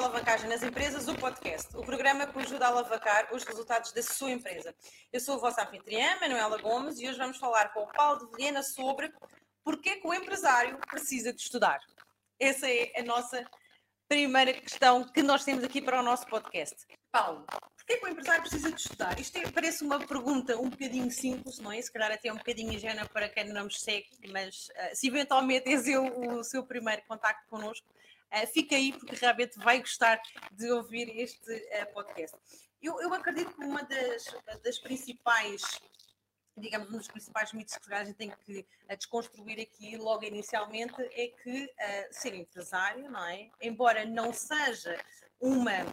Alavancagem nas Empresas, o podcast, o programa que ajuda a alavancar os resultados da sua empresa. Eu sou a vossa anfitriã, Manuela Gomes, e hoje vamos falar com o Paulo de Vilhena sobre porquê que o empresário precisa de estudar. Essa é a nossa primeira questão que nós temos aqui para o nosso podcast. Paulo, porquê que o empresário precisa de estudar? Isto é, parece uma pergunta um bocadinho simples, não é? Se calhar até um bocadinho ingênua para quem não nos segue, mas uh, se eventualmente esse é o, o seu primeiro contacto connosco, uh, fica aí porque realmente vai gostar de ouvir este uh, podcast. Eu, eu, acredito que uma das, das principais digamos, um dos principais mitos que a gente tem que desconstruir aqui logo inicialmente é que uh, ser empresário, não é? Embora não seja uma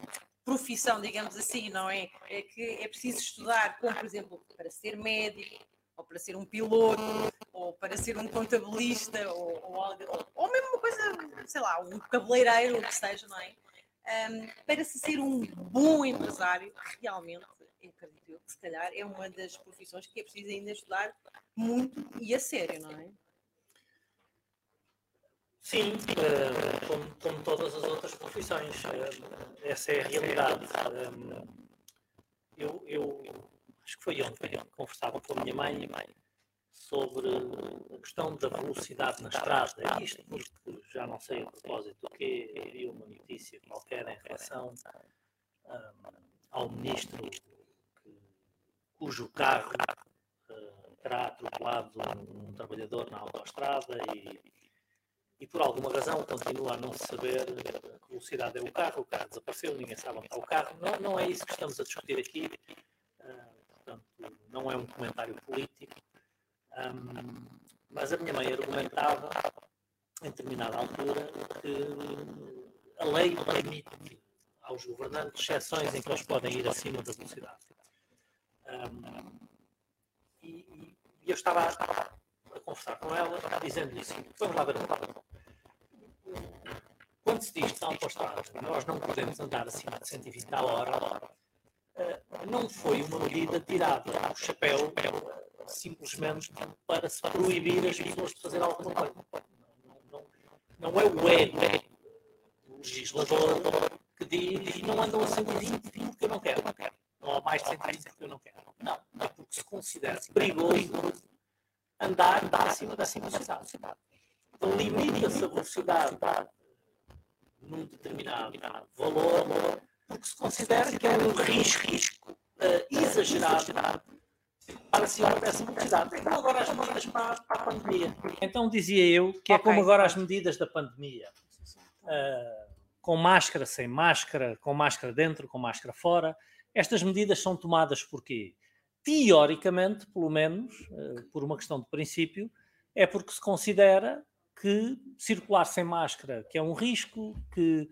profissão, digamos assim, não é? É que é preciso estudar, como por exemplo, para ser médico, ou para ser um piloto, ou para ser um contabilista, ou, ou, ou, ou mesmo uma coisa, sei lá, um cabeleireiro, o que seja, não é? Um, para se ser um bom empresário, realmente, eu acredito que se calhar é uma das profissões que é preciso ainda estudar muito e a sério, não é? Sim, uh, como, como, todas as outras profissões, uh, essa é a realidade. Eu, eu, acho que foi ontem, conversava com a minha mãe, sobre a questão da velocidade na estrada. Isto porque já não sei a propósito que havia uma notícia qualquer em relação um, ao ministro que, cujo carro uh, terá atropelado um, um trabalhador na autoestrada e e por alguma razão continua a não saber a velocidade é o carro, o carro desapareceu, ninguém sabe onde está o carro. Não, não é isso que estamos a discutir aqui, não é um comentário político, um, mas a minha mãe argumentava, em determinada altura, que a lei permite aos governantes exceções em que eles podem ir acima da velocidade. Um, e, e eu estava a conversar com ela, dizendo-lhe assim: vamos lá ver um pouco. Quando se diz que na autostrada nós não podemos andar acima de 120 a hora, não foi uma medida tirada do chapéu simplesmente para se proibir as pessoas de fazer alguma coisa. Não, não, não é o ego do legislador que diz não andam a 120 porque eu não quero. Não há mais de 120 porque eu não quero. Não, é porque se considera perigoso andar, andar acima da velocidade. Então limita-se a velocidade num determinado valor, porque se considera que é um risco, risco uh, exagerado para cima dessa velocidade. Então agora as medidas para, para, a pandemia. Então dizia eu que é como agora as medidas da pandemia. Uh, com máscara, sem máscara, com máscara dentro, com máscara fora. Estas medidas são tomadas porque, teoricamente, pelo menos, uh, por uma questão de princípio, é porque se considera que circular sem máscara, que é um risco, que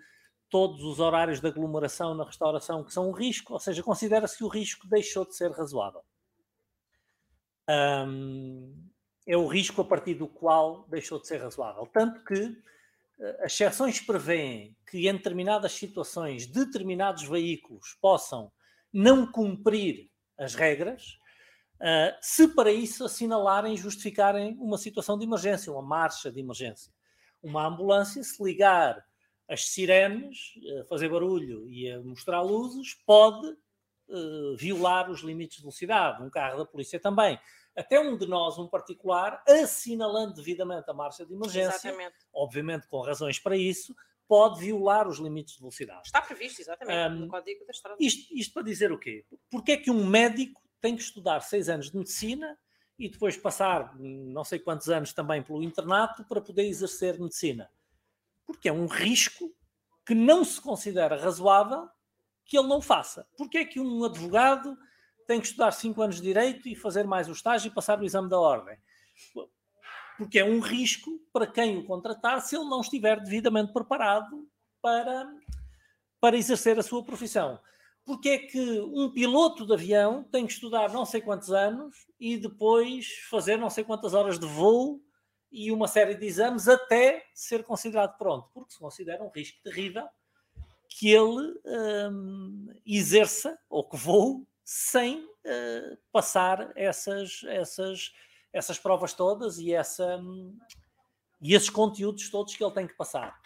todos os horários de aglomeração na restauração que são um risco, ou seja, considera-se que o risco deixou de ser razoável. Um, é o risco a partir do qual deixou de ser razoável. Tanto que eh, as exceções prevêem que em determinadas situações determinados veículos possam não cumprir as regras, Uh, se para isso assinalarem e justificarem uma situação de emergência, uma marcha de emergência. Uma ambulância, se ligar as sirenes, a fazer barulho e a mostrar luzes, pode uh, violar os limites de velocidade. Um carro da polícia também. Até um de nós, um particular, assinalando devidamente a marcha de emergência, exatamente. obviamente com razões para isso, pode violar os limites de velocidade. Está previsto, exatamente, um, no Código da Estrada. Isto, isto para dizer o quê? Porque é que um médico tem que estudar seis anos de medicina e depois passar não sei quantos anos também pelo internato para poder exercer medicina. Porque é um risco que não se considera razoável que ele não faça. Porque é que um advogado tem que estudar cinco anos de direito e fazer mais o estágio e passar o exame da ordem? Porque é um risco para quem o contratar se ele não estiver devidamente preparado para, para exercer a sua profissão porque é que um piloto de avião tem que estudar não sei quantos anos e depois fazer não sei quantas horas de voo e uma série de exames até ser considerado pronto, porque se considera um risco terrível que ele hum, exerça ou que voe sem uh, passar essas, essas, essas provas todas e, essa, hum, e esses conteúdos todos que ele tem que passar.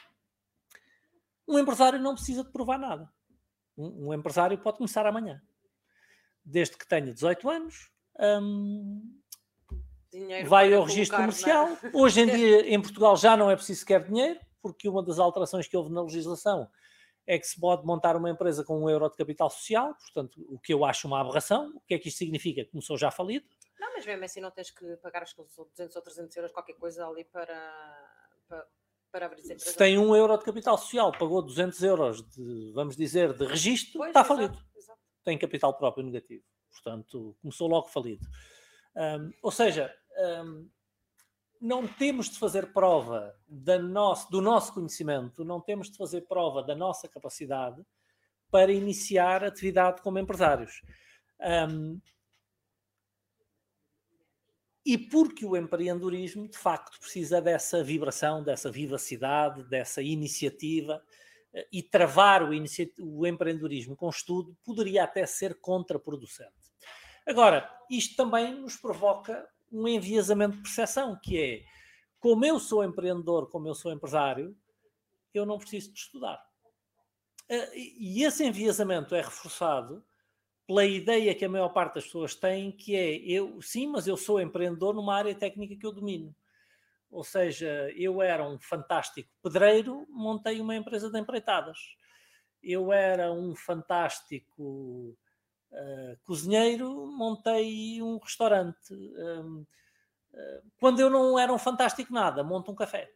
Um empresário não precisa de provar nada. Um, um empresário pode começar amanhã. Desde que tenha 18 anos, hum, vai ao registro comercial. Na... Hoje em dia, em Portugal, já não é preciso sequer dinheiro, porque uma das alterações que houve na legislação é que se pode montar uma empresa com um euro de capital social, portanto, o que eu acho uma aberração. O que é que isto significa? Começou já falido. Não, mas mesmo assim não tens que pagar os 200 ou 300 euros, qualquer coisa ali para, para, para abrir essa empresa. Se tem um euro de capital social, pagou 200 euros de, vamos dizer, de registro, pois, está exato, falido. Exato. Tem capital próprio negativo. Portanto, começou logo falido. Um, ou seja, um, não temos de fazer prova nosso, do nosso conhecimento, não temos de fazer prova da nossa capacidade para iniciar atividade como empresários. Um, e porque o empreendedorismo, de facto, precisa dessa vibração, dessa vivacidade, dessa iniciativa, eh, e travar o, o empreendedorismo com estudo poderia até ser contraproducente. Agora, isto também nos provoca um enviesamento de percepção, que é como eu sou empreendedor, como eu sou empresário, eu não preciso de estudar. Eh, e esse enviesamento é reforçado pela ideia que a maior parte das pessoas tem, que é eu, sim, mas eu sou empreendedor numa área técnica que eu domino. Ou seja, eu era um fantástico pedreiro, montei uma empresa de empreitadas. Eu era um fantástico uh, cozinheiro, montei um restaurante. uh, quando eu não era um fantástico nada, monto um café.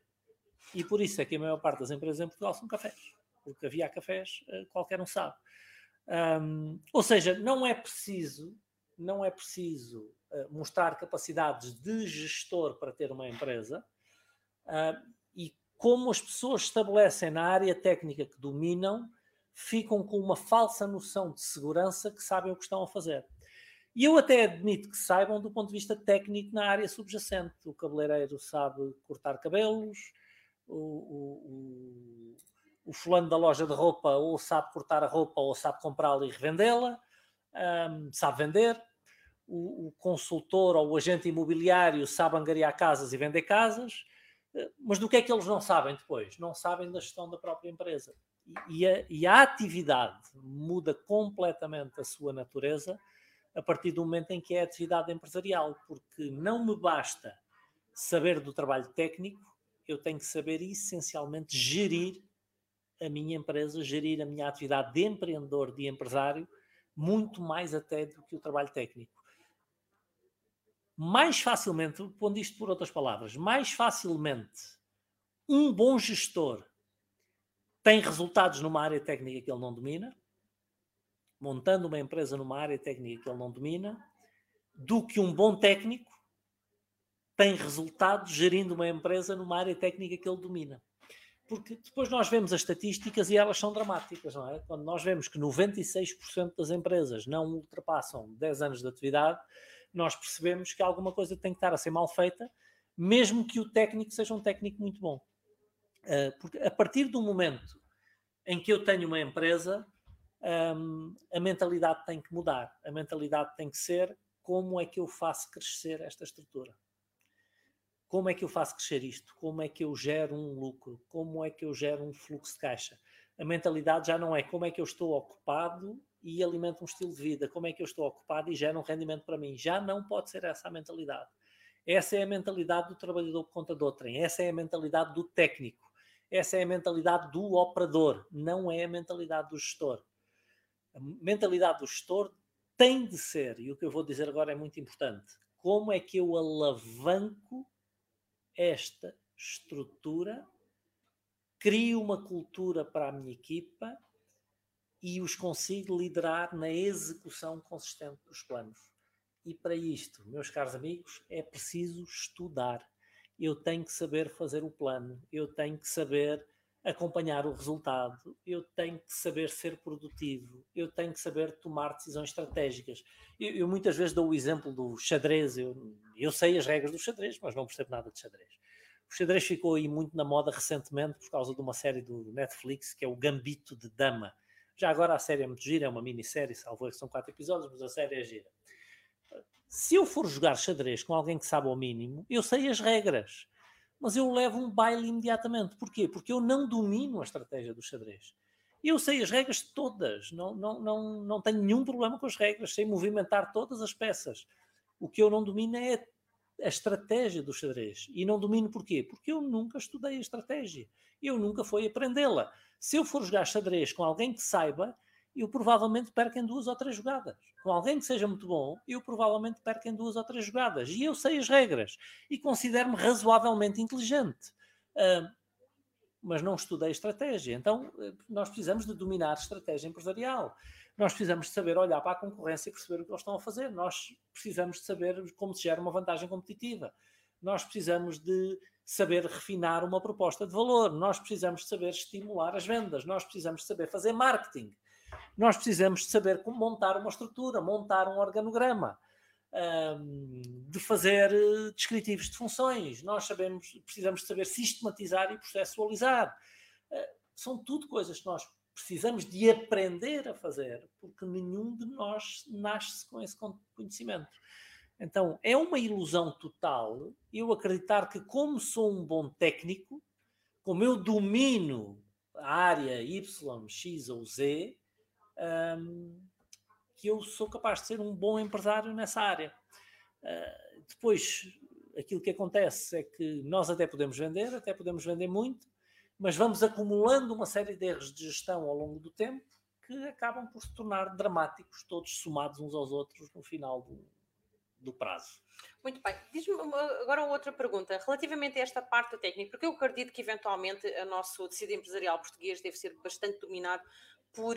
E por isso é que a maior parte das empresas em Portugal são cafés. Porque havia cafés, uh, qualquer um sabe. Um, ou seja, não é preciso, não é preciso mostrar capacidades de gestor para ter uma empresa. e como as pessoas estabelecem na área técnica que dominam, ficam com uma falsa noção de segurança que sabem o que estão a fazer. E eu até admito que saibam do ponto de vista técnico na área subjacente. O cabeleireiro sabe cortar cabelos, o, o, o, o fulano da loja de roupa ou sabe cortar a roupa ou sabe comprá-la e revendê-la, um, sabe vender. O, o, consultor ou o agente imobiliário sabe angariar casas e vender casas, eh, mas do que é que eles não sabem depois? Não sabem da gestão da própria empresa e a, e a atividade muda completamente a sua natureza a partir do momento em que é atividade empresarial, porque não me basta saber do trabalho técnico, eu tenho que saber essencialmente gerir a minha empresa, gerir a minha atividade de empreendedor, de empresário, muito mais até do que o trabalho técnico. Mais facilmente, pondo isto por outras palavras, mais facilmente um bom gestor tem resultados numa área técnica que ele não domina, montando uma empresa numa área técnica que ele não domina, do que um bom técnico tem resultados gerindo uma empresa numa área técnica que ele domina. Porque depois nós vemos as estatísticas e elas são dramáticas, não é? Quando nós vemos que 96% das empresas não ultrapassam 10 anos de atividade, nós percebemos que alguma coisa tem que estar a ser mal feita, mesmo que o técnico seja um técnico muito bom. Uh, porque a partir do momento em que eu tenho uma empresa, um, a mentalidade tem que mudar. A mentalidade tem que ser como é que eu faço crescer esta estrutura? Como é que eu faço crescer isto? Como é que eu gero um lucro? Como é que eu gero um fluxo de caixa? A mentalidade já não é como é que eu estou ocupado e alimento um estilo de vida, como é que eu estou ocupado e gero um rendimento para mim. Já não pode ser essa a mentalidade. Essa é a mentalidade do trabalhador por conta de outrem. Essa é a mentalidade do técnico. Essa é a mentalidade do operador, não é a mentalidade do gestor. A mentalidade do gestor tem de ser, e o que eu vou dizer agora é muito importante, como é que eu alavanco esta estrutura, crio uma cultura para a minha equipa e os consigo liderar na execução consistente dos planos. E para isto, meus caros amigos, é preciso estudar eu tenho que saber fazer o plano, eu tenho que saber acompanhar o resultado, eu tenho que saber ser produtivo, eu tenho que saber tomar decisões estratégicas. Eu, eu muitas vezes dou o exemplo do xadrez, eu, eu sei as regras do xadrez, mas não percebo nada de xadrez. O xadrez ficou aí muito na moda recentemente por causa de uma série do Netflix que é o Gambito de Dama. Já agora a série é muito gira, é uma minissérie, salvo que são quatro episódios, mas a série é gira. Se eu for jogar xadrez com alguém que sabe ao mínimo, eu sei as regras. mas eu levo um baile imediatamente. Porquê? Porque eu não domino a estratégia do xadrez. Eu sei as regras todas, não, não, não, não tenho nenhum problema com as regras, sei movimentar todas as peças. O que eu não domino é a estratégia do xadrez. E não domino porquê? Porque eu nunca estudei a estratégia. Eu nunca fui aprendê-la. Se eu for jogar xadrez com alguém que saiba, eu provavelmente perco em duas ou três jogadas. Com alguém que seja muito bom, eu provavelmente perco em duas ou três jogadas. E eu sei as regras e considero-me razoavelmente inteligente. Uh, mas não estudei estratégia. Então, eh, nós precisamos de dominar estratégia empresarial. Nós precisamos de saber olhar para a concorrência e perceber o que eles estão a fazer. Nós precisamos de saber como se gera uma vantagem competitiva. Nós precisamos de saber refinar uma proposta de valor. Nós precisamos de saber estimular as vendas. Nós precisamos de saber fazer marketing nós precisamos de saber como montar uma estrutura, montar um organograma, de fazer eh, descritivos de funções. Nós sabemos, precisamos de saber sistematizar e processualizar. Eh, são tudo coisas que nós precisamos de aprender a fazer, porque nenhum de nós nasce com esse conhecimento. Então, é uma ilusão total eu acreditar que, como sou um bom técnico, como eu domino a área Y, X ou Z, um, que eu sou capaz de ser um bom empresário nessa área. Uh, depois, aquilo que acontece é que nós até podemos vender, até podemos vender muito, mas vamos acumulando uma série de erros de gestão ao longo do tempo que acabam por se tornar dramáticos, todos somados uns aos outros no final do, do prazo. Muito bem. Diz-me agora outra pergunta, relativamente a esta parte técnica, porque eu acredito que eventualmente o nosso tecido empresarial português deve ser bastante dominado por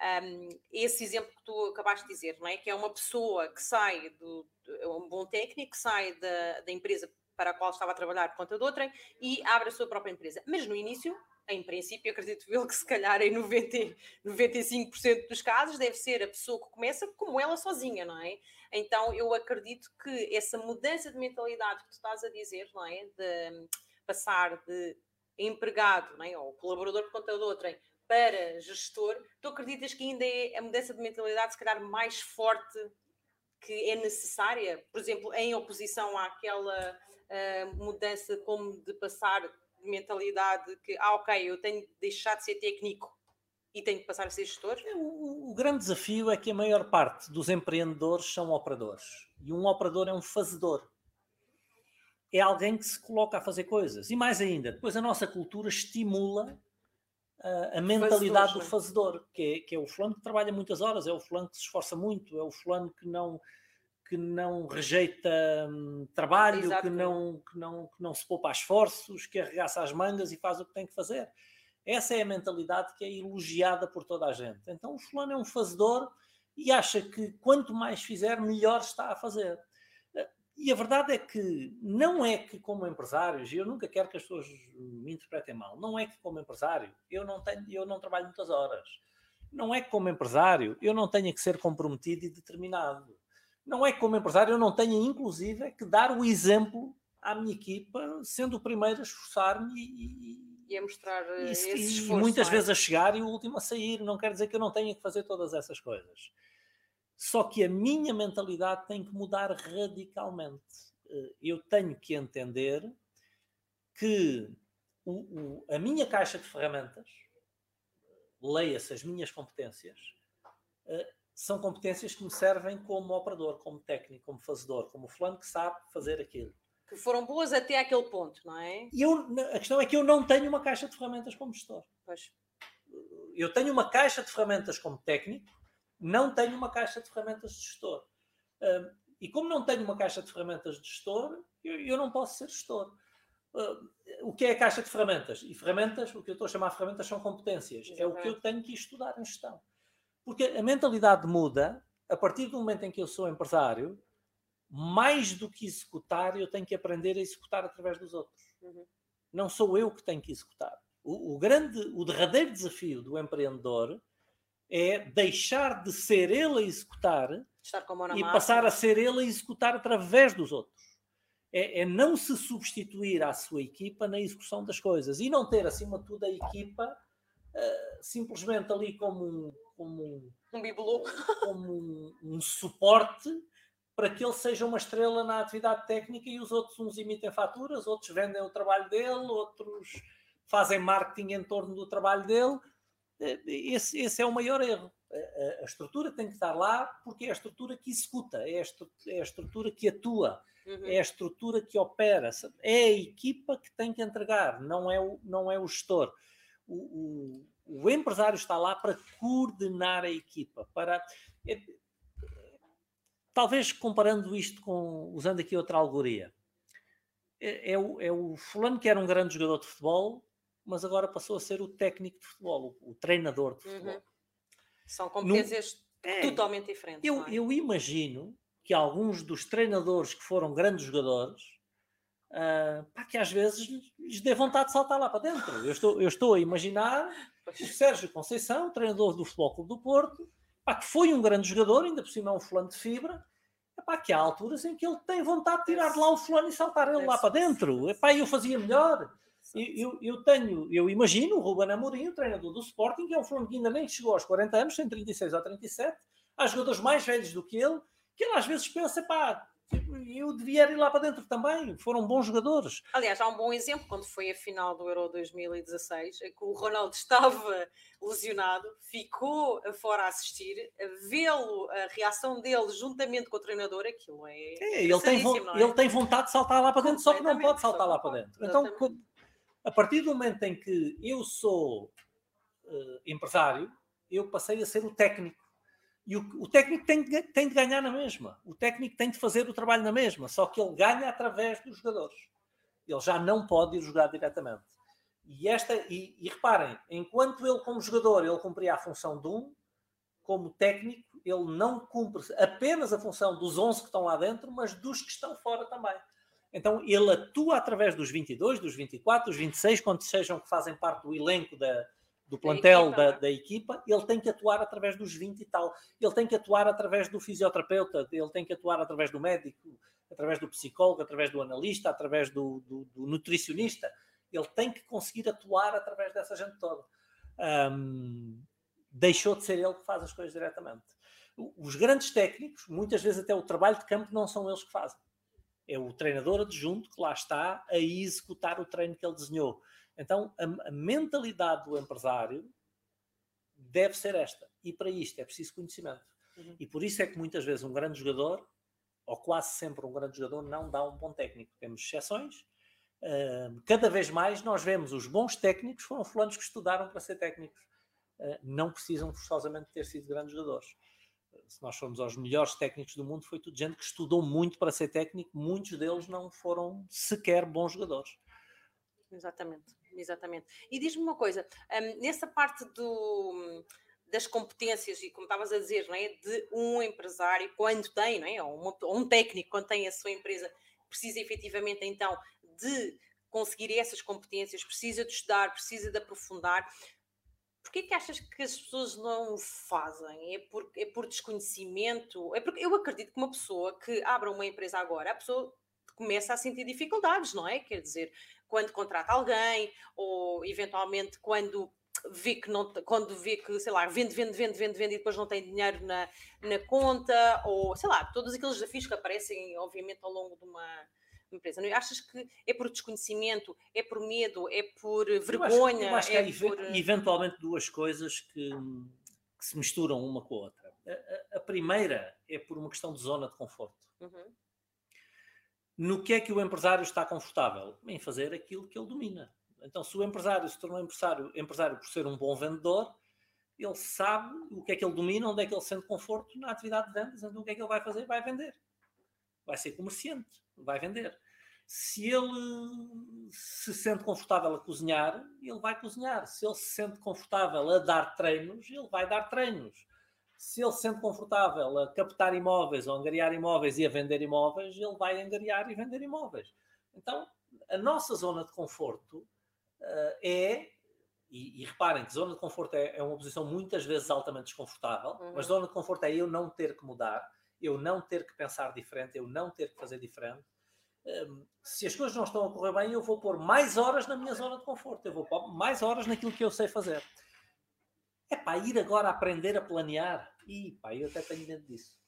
um, esse exemplo que tu acabaste de dizer, não é? Que é uma pessoa que sai do, é um bom técnico, sai da, da empresa para a qual estava a trabalhar por conta de outra e abre a sua própria empresa. Mas no início, em princípio, acredito eu que se calhar em 90, 95% dos casos deve ser a pessoa que começa como ela sozinha, não é? Então eu acredito que essa mudança de mentalidade que tu estás a dizer, não é? De passar de empregado, não é? ou colaborador por conta de outrem, para gestor, tu acreditas que ainda é a mudança de mentalidade, se calhar, mais forte que é necessária? Por exemplo, em oposição àquela uh, mudança como de passar de mentalidade que, ah, ok, eu tenho de deixar de ser técnico e tenho de passar a ser gestor? É, o, o, grande desafio é que a maior parte dos empreendedores são operadores. E um operador é um fazedor. É alguém que se coloca a fazer coisas. E mais ainda, depois a nossa cultura estimula a, a mentalidade do fazedor, que é, que é o fulano que trabalha muitas horas, é o fulano que se esforça muito, é o fulano que não que não rejeita hum, trabalho, que não, que, não, que não se poupa a esforços, que arregaça as mangas e faz o que tem que fazer. Essa é a mentalidade que é elogiada por toda a gente. Então o fulano é um fazedor e acha que quanto mais fizer, melhor está a fazer. E a verdade é que não é que, como empresários, e eu nunca quero que as pessoas me interpretem mal, não é que, como empresário, eu não, tenho, eu não trabalho muitas horas. Não é que, como empresário, eu não tenha que ser comprometido e determinado. Não é que, como empresário, eu não tenha, inclusive, que dar o exemplo à minha equipa, sendo o primeiro a esforçar-me e, e, a mostrar e, eh, esforço, e muitas é? vezes a chegar e o último a sair. Não quer dizer que eu não tenha que fazer todas essas coisas. Só que a minha mentalidade tem que mudar radicalmente. Eh, eu tenho que entender que o, o, a minha caixa de ferramentas, leia-se as minhas competências, eh, são competências que me servem como operador, como técnico, como fazedor, como fulano que sabe fazer aquilo. Que foram boas até aquele ponto, não é? E eu, a questão é que eu não tenho uma caixa de ferramentas como gestor. Pois. Eu tenho uma caixa de ferramentas como técnico, não tenho uma caixa de ferramentas de gestor. Uh, e como não tenho uma caixa de ferramentas de gestor, eu, eu não posso ser gestor. Uh, o que é a caixa de ferramentas? E ferramentas, o que eu estou a chamar de ferramentas são competências. Exatamente. É o que eu tenho que estudar em gestão. Porque a mentalidade muda a partir do momento em que eu sou empresário, mais do que executar, eu tenho que aprender a executar através dos outros. Uhum. Não sou eu que tenho que executar. O, o, grande, o derradeiro desafio do empreendedor é deixar de ser ele a executar e passar a ser ele a executar através dos outros. É, é, não se substituir à sua equipa na execução das coisas e não ter, acima de tudo, a equipa uh, simplesmente ali como um, como um, um bibelô. como um, um, suporte para que ele seja uma estrela na atividade técnica e os outros uns emitem faturas, outros vendem o trabalho dele, outros fazem marketing em torno do trabalho dele. Eh, esse, esse é o maior erro. A, a, estrutura tem que estar lá porque é a estrutura que executa, é a, é a estrutura que atua, uhum. é a estrutura que opera, é a equipa que tem que entregar, não é o, não é o gestor. O, o, o empresário está lá para coordenar a equipa, para. É, talvez comparando isto com, usando aqui outra alegoria, é, é, o, é o fulano que era um grande jogador de futebol, mas agora passou a ser o técnico de futebol, o, o treinador de futebol. Uhum. São competências é, totalmente diferentes. Eu, é? eu imagino que alguns dos treinadores que foram grandes jogadores, uh, pá, que às vezes lhes dê vontade de saltar lá para dentro. Eu estou, eu estou a imaginar o Sérgio Conceição, treinador do Futebol Clube do Porto, pá, que foi um grande jogador, ainda por cima é um fulano de fibra, epá, que há alturas em que ele tem vontade de tirar de lá o fulano e saltar ele lá para dentro. Epá, eu fazia melhor. Eu, eu, tenho, eu imagino o Ruben Amorim, o treinador do Sporting, que é um fulano que ainda nem chegou aos 40 anos, tem 36 ou 37, há jogadores mais velhos do que ele, que ele às vezes pensa, pá, eu devia ir lá para dentro também, foram bons jogadores. Aliás, há um bom exemplo quando foi a final do Euro 2016, que o Ronaldo estava lesionado, ficou fora a assistir, a vê-lo, a reação dele juntamente com o treinador, aquilo é. é ele, tem, é? ele tem vontade de saltar lá para dentro, só que não pode saltar lá para dentro. Então, a partir do momento em que eu sou uh, empresário, eu passei a ser o técnico. E o, o técnico tem, tem, de ganhar na mesma. O técnico tem de fazer o trabalho na mesma, só que ele ganha através dos jogadores. Ele já não pode ir jogar diretamente. E, esta, e, e reparem, enquanto ele, como jogador, ele cumpria a função de um, como técnico, ele não cumpre apenas a função dos 11 que estão lá dentro, mas dos que estão fora também. Então ele atua através dos 22, dos 24, dos 26, quando sejam que fazem parte do elenco da, do plantel da equipa, da, da equipa, ele tem que atuar através dos 20 e tal. Ele tem que atuar através do fisioterapeuta, ele tem que atuar através do médico, através do psicólogo, através do analista, através do, do, do nutricionista. Ele tem que conseguir atuar através dessa gente toda. Um, deixou de ser ele que faz as coisas diretamente. Os grandes técnicos, muitas vezes até o trabalho de campo, não são eles que fazem é o treinador adjunto que lá está a executar o treino que ele desenhou. Então, a, a mentalidade do empresário deve ser esta. E para isto é preciso conhecimento. Uhum. E por isso é que muitas vezes um grande jogador, ou quase sempre um grande jogador, não dá um bom técnico. Temos exceções. Uh, cada vez mais nós vemos os bons técnicos foram fulanos que estudaram para ser técnicos. Uh, não precisam forçosamente ter sido grandes jogadores se nós formos aos melhores técnicos do mundo, foi tudo gente que estudou muito para ser técnico, muitos deles não foram sequer bons jogadores. Exatamente, exatamente. E diz-me uma coisa, um, nessa parte do, das competências, e como estavas a dizer, não é? de um empresário, quando tem, não é? ou, uma, ou um técnico, quando tem a sua empresa, precisa efetivamente então de conseguir essas competências, precisa de estudar, precisa de aprofundar. Porquê que achas que as pessoas não o fazem? É por, é por desconhecimento? É porque eu acredito que uma pessoa que abra uma empresa agora, a pessoa começa a sentir dificuldades, não é? Quer dizer, quando contrata alguém, ou eventualmente quando vê que não quando vê que, sei lá, vende, vende, vende, vende, vende e depois não tem dinheiro na, na conta, ou sei lá, todos aqueles desafios que aparecem, obviamente, ao longo de uma empresa. Não achas que é por desconhecimento, é por medo, é por vergonha? Eu acho, eu acho que é, por... eventualmente duas coisas que, que, se misturam uma com a outra. A, a, a, primeira é por uma questão de zona de conforto. Uhum. No que é que o empresário está confortável? Em fazer aquilo que ele domina. Então, se o empresário se tornou empresário, empresário por ser um bom vendedor, ele sabe o que é que ele domina, onde é que ele sente conforto na atividade de vendas, então o que é que ele vai fazer? Vai vender. Vai ser comerciante vai vender. Se ele se sente confortável a cozinhar, ele vai cozinhar. Se ele se sente confortável a dar treinos, ele vai dar treinos. Se ele se sente confortável a captar imóveis ou angariar imóveis e a vender imóveis, ele vai angariar e vender imóveis. Então, a nossa zona de conforto uh, é e, e, reparem que zona de conforto é, é, uma posição muitas vezes altamente desconfortável, uhum. mas zona de conforto é eu não ter que mudar, eu não ter que pensar diferente, eu não ter que fazer diferente. Se as coisas não estão a correr bem, eu vou pôr mais horas na minha zona de conforto, eu vou pôr mais horas naquilo que eu sei fazer. É para ir agora aprender a planear. E pá, eu até tenho medo disso.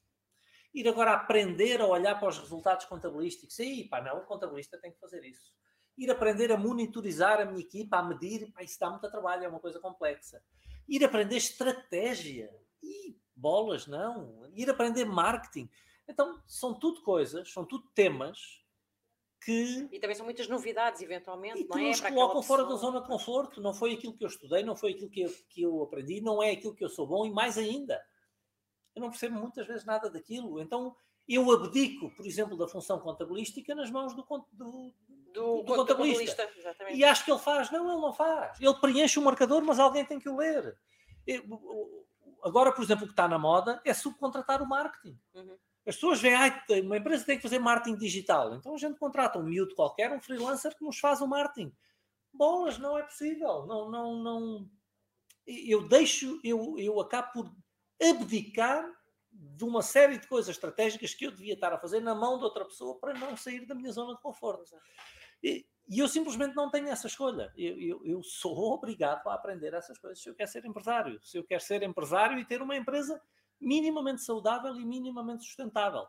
ir agora aprender a olhar para os resultados contabilísticos. Sim, pá, não, o contabilista tem que fazer isso. Ir aprender a monitorizar a minha equipa, a medir, pá, isso dá muito trabalho, é uma coisa complexa. Ir aprender estratégia. E bolas, não. Ir aprender marketing. Então, são tudo coisas, são tudo temas que. E também são muitas novidades, eventualmente, e não que é? nos colocam fora da zona de conforto. Não foi aquilo que eu estudei, não foi aquilo que eu, que eu aprendi, não é aquilo que eu sou bom e mais ainda. Eu não percebo muitas vezes nada daquilo. Então eu abdico, por exemplo, da função contabilística nas mãos do, do, Do, do contabilista. contabilista. E acho que ele faz. Não, ele não faz. Ele preenche o marcador, mas alguém tem que o ler. Eu- Agora, por exemplo, o que está na moda é subcontratar o marketing. Uhum. As pessoas veem, "Ai, tem- uma empresa tem que fazer marketing digital. Então a gente contrata um miúdo qualquer, um freelancer que nos faz o marketing. Bolas, não é possível. Não, não, não. Eu deixo, eu, eu acabo por abdicar de uma série de coisas estratégicas que eu devia estar a fazer na mão de outra pessoa para não sair da minha zona de conforto. E, e eu simplesmente não tenho essa escolha. Eu, eu, eu sou obrigado a aprender essas coisas se eu quero ser empresário. Se eu quero ser empresário e ter uma empresa minimamente saudável e minimamente sustentável.